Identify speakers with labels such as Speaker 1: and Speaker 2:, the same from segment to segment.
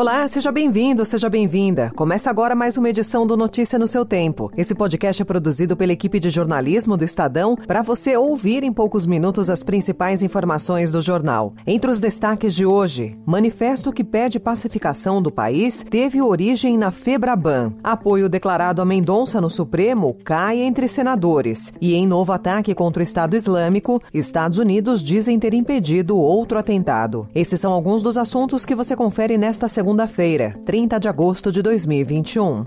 Speaker 1: Olá, seja bem-vindo, seja bem-vinda. Começa agora mais uma edição do Notícia no seu tempo. Esse podcast é produzido pela equipe de jornalismo do Estadão para você ouvir em poucos minutos as principais informações do jornal. Entre os destaques de hoje, manifesto que pede pacificação do país teve origem na Febraban. Apoio declarado a Mendonça no Supremo cai entre senadores. E em novo ataque contra o Estado Islâmico, Estados Unidos dizem ter impedido outro atentado. Esses são alguns dos assuntos que você confere nesta segunda segunda-feira, 30 de agosto de 2021.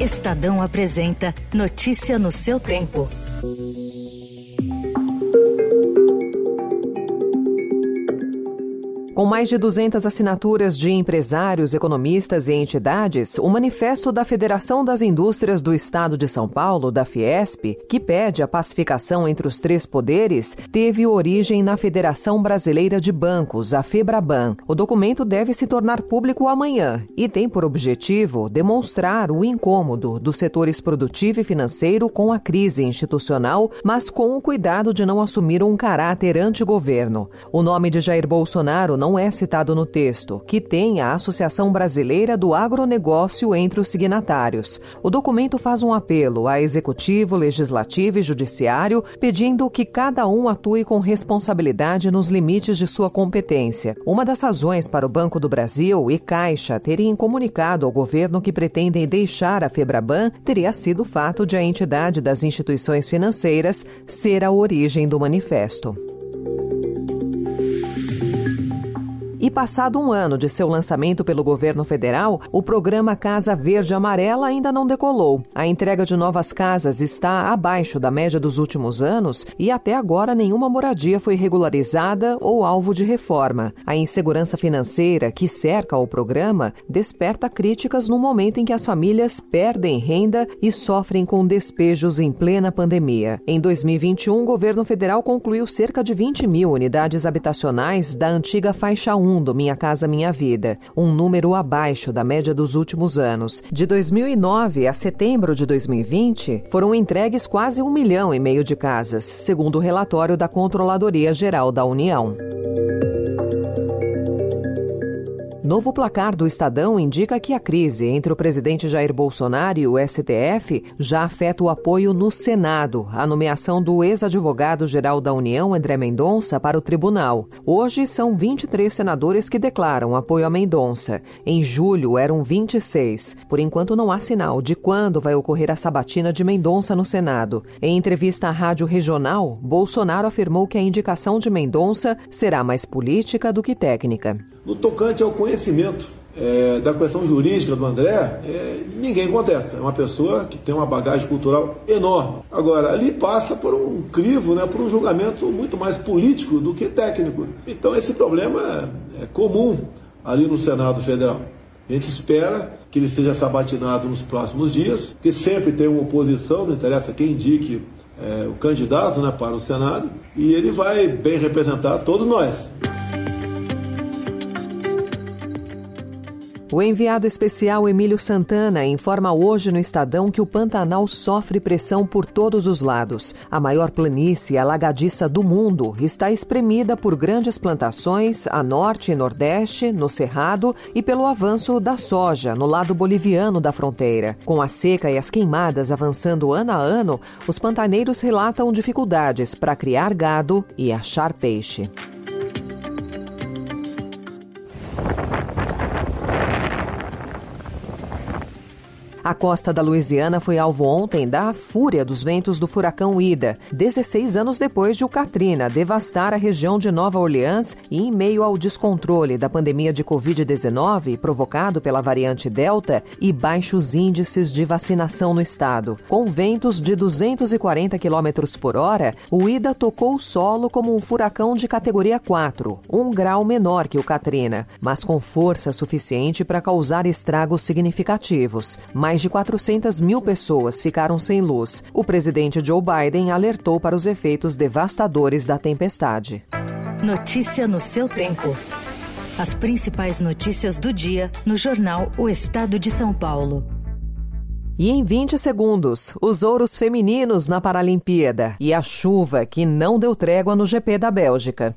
Speaker 2: Estadão apresenta Notícia no seu tempo.
Speaker 1: Com mais de 200 assinaturas de empresários, economistas e entidades, o Manifesto da Federação das Indústrias do Estado de São Paulo, da Fiesp, que pede a pacificação entre os três poderes, teve origem na Federação Brasileira de Bancos, a FEBRABAN. O documento deve se tornar público amanhã e tem por objetivo demonstrar o incômodo dos setores produtivo e financeiro com a crise institucional, mas com o cuidado de não assumir um caráter antigoverno. O nome de Jair Bolsonaro não é citado no texto, que tem a Associação Brasileira do Agronegócio entre os signatários. O documento faz um apelo a executivo, legislativo e judiciário, pedindo que cada um atue com responsabilidade nos limites de sua competência. Uma das razões para o Banco do Brasil e Caixa terem comunicado ao governo que pretendem deixar a Febraban teria sido o fato de a entidade das instituições financeiras ser a origem do manifesto. E passado um ano de seu lançamento pelo governo federal, o programa Casa Verde Amarela ainda não decolou. A entrega de novas casas está abaixo da média dos últimos anos e até agora nenhuma moradia foi regularizada ou alvo de reforma. A insegurança financeira que cerca o programa desperta críticas no momento em que as famílias perdem renda e sofrem com despejos em plena pandemia. Em 2021, o governo federal concluiu cerca de 20 mil unidades habitacionais da antiga faixa 1 do Minha Casa Minha Vida, um número abaixo da média dos últimos anos. De 2009 a setembro de 2020, foram entregues quase um milhão e meio de casas, segundo o relatório da Controladoria Geral da União. Novo placar do Estadão indica que a crise entre o presidente Jair Bolsonaro e o STF já afeta o apoio no Senado, a nomeação do ex-advogado-geral da União, André Mendonça, para o tribunal. Hoje são 23 senadores que declaram apoio a Mendonça. Em julho eram 26. Por enquanto não há sinal de quando vai ocorrer a sabatina de Mendonça no Senado. Em entrevista à Rádio Regional, Bolsonaro afirmou que a indicação de Mendonça será mais política do que técnica.
Speaker 3: No tocante ao conhecimento é, da questão jurídica do André, é, ninguém contesta. É uma pessoa que tem uma bagagem cultural enorme. Agora, ali passa por um crivo, né, por um julgamento muito mais político do que técnico. Então, esse problema é, é comum ali no Senado Federal. A gente espera que ele seja sabatinado nos próximos dias, que sempre tem uma oposição, não interessa quem indique é, o candidato né, para o Senado, e ele vai bem representar todos nós.
Speaker 1: O enviado especial Emílio Santana informa hoje no Estadão que o Pantanal sofre pressão por todos os lados. A maior planície alagadiça do mundo está espremida por grandes plantações a norte e nordeste, no Cerrado, e pelo avanço da soja no lado boliviano da fronteira. Com a seca e as queimadas avançando ano a ano, os pantaneiros relatam dificuldades para criar gado e achar peixe. A costa da Louisiana foi alvo ontem da fúria dos ventos do furacão Ida, 16 anos depois de o Katrina devastar a região de Nova Orleans e em meio ao descontrole da pandemia de Covid-19 provocado pela variante Delta e baixos índices de vacinação no estado. Com ventos de 240 km por hora, o Ida tocou o solo como um furacão de categoria 4, um grau menor que o Katrina, mas com força suficiente para causar estragos significativos. Mais de 400 mil pessoas ficaram sem luz. O presidente Joe Biden alertou para os efeitos devastadores da tempestade.
Speaker 2: Notícia no seu tempo. As principais notícias do dia no jornal O Estado de São Paulo.
Speaker 1: E em 20 segundos, os ouros femininos na Paralimpíada e a chuva que não deu trégua no GP da Bélgica.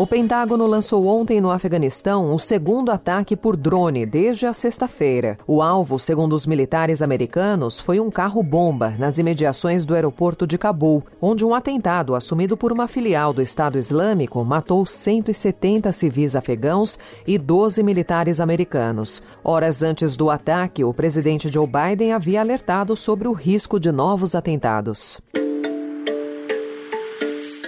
Speaker 1: O Pentágono lançou ontem no Afeganistão o segundo ataque por drone desde a sexta-feira. O alvo, segundo os militares americanos, foi um carro-bomba nas imediações do aeroporto de Cabul, onde um atentado assumido por uma filial do Estado Islâmico matou 170 civis afegãos e 12 militares americanos. Horas antes do ataque, o presidente Joe Biden havia alertado sobre o risco de novos atentados.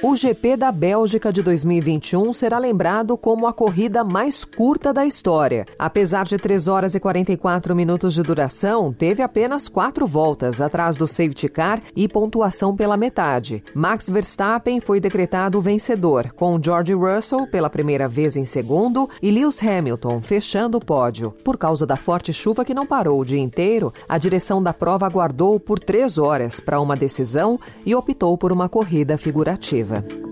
Speaker 1: O GP da Bélgica de 2021 será lembrado como a corrida mais curta da história. Apesar de 3 horas e 44 minutos de duração, teve apenas quatro voltas atrás do safety car e pontuação pela metade. Max Verstappen foi decretado vencedor, com George Russell pela primeira vez em segundo e Lewis Hamilton fechando o pódio. Por causa da forte chuva que não parou o dia inteiro, a direção da prova aguardou por três horas para uma decisão e optou por uma corrida figurativa. Києва.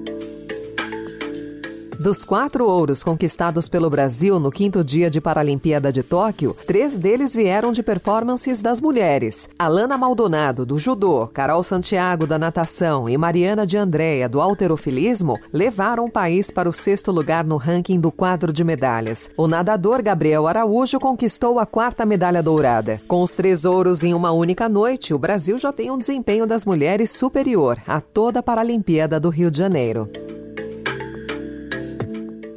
Speaker 1: Dos quatro ouros conquistados pelo Brasil no quinto dia de Paralimpíada de Tóquio, três deles vieram de performances das mulheres. Alana Maldonado, do judô, Carol Santiago, da natação e Mariana de Andréia, do alterofilismo, levaram o país para o sexto lugar no ranking do quadro de medalhas. O nadador Gabriel Araújo conquistou a quarta medalha dourada. Com os três ouros em uma única noite, o Brasil já tem um desempenho das mulheres superior a toda a Paralimpíada do Rio de Janeiro.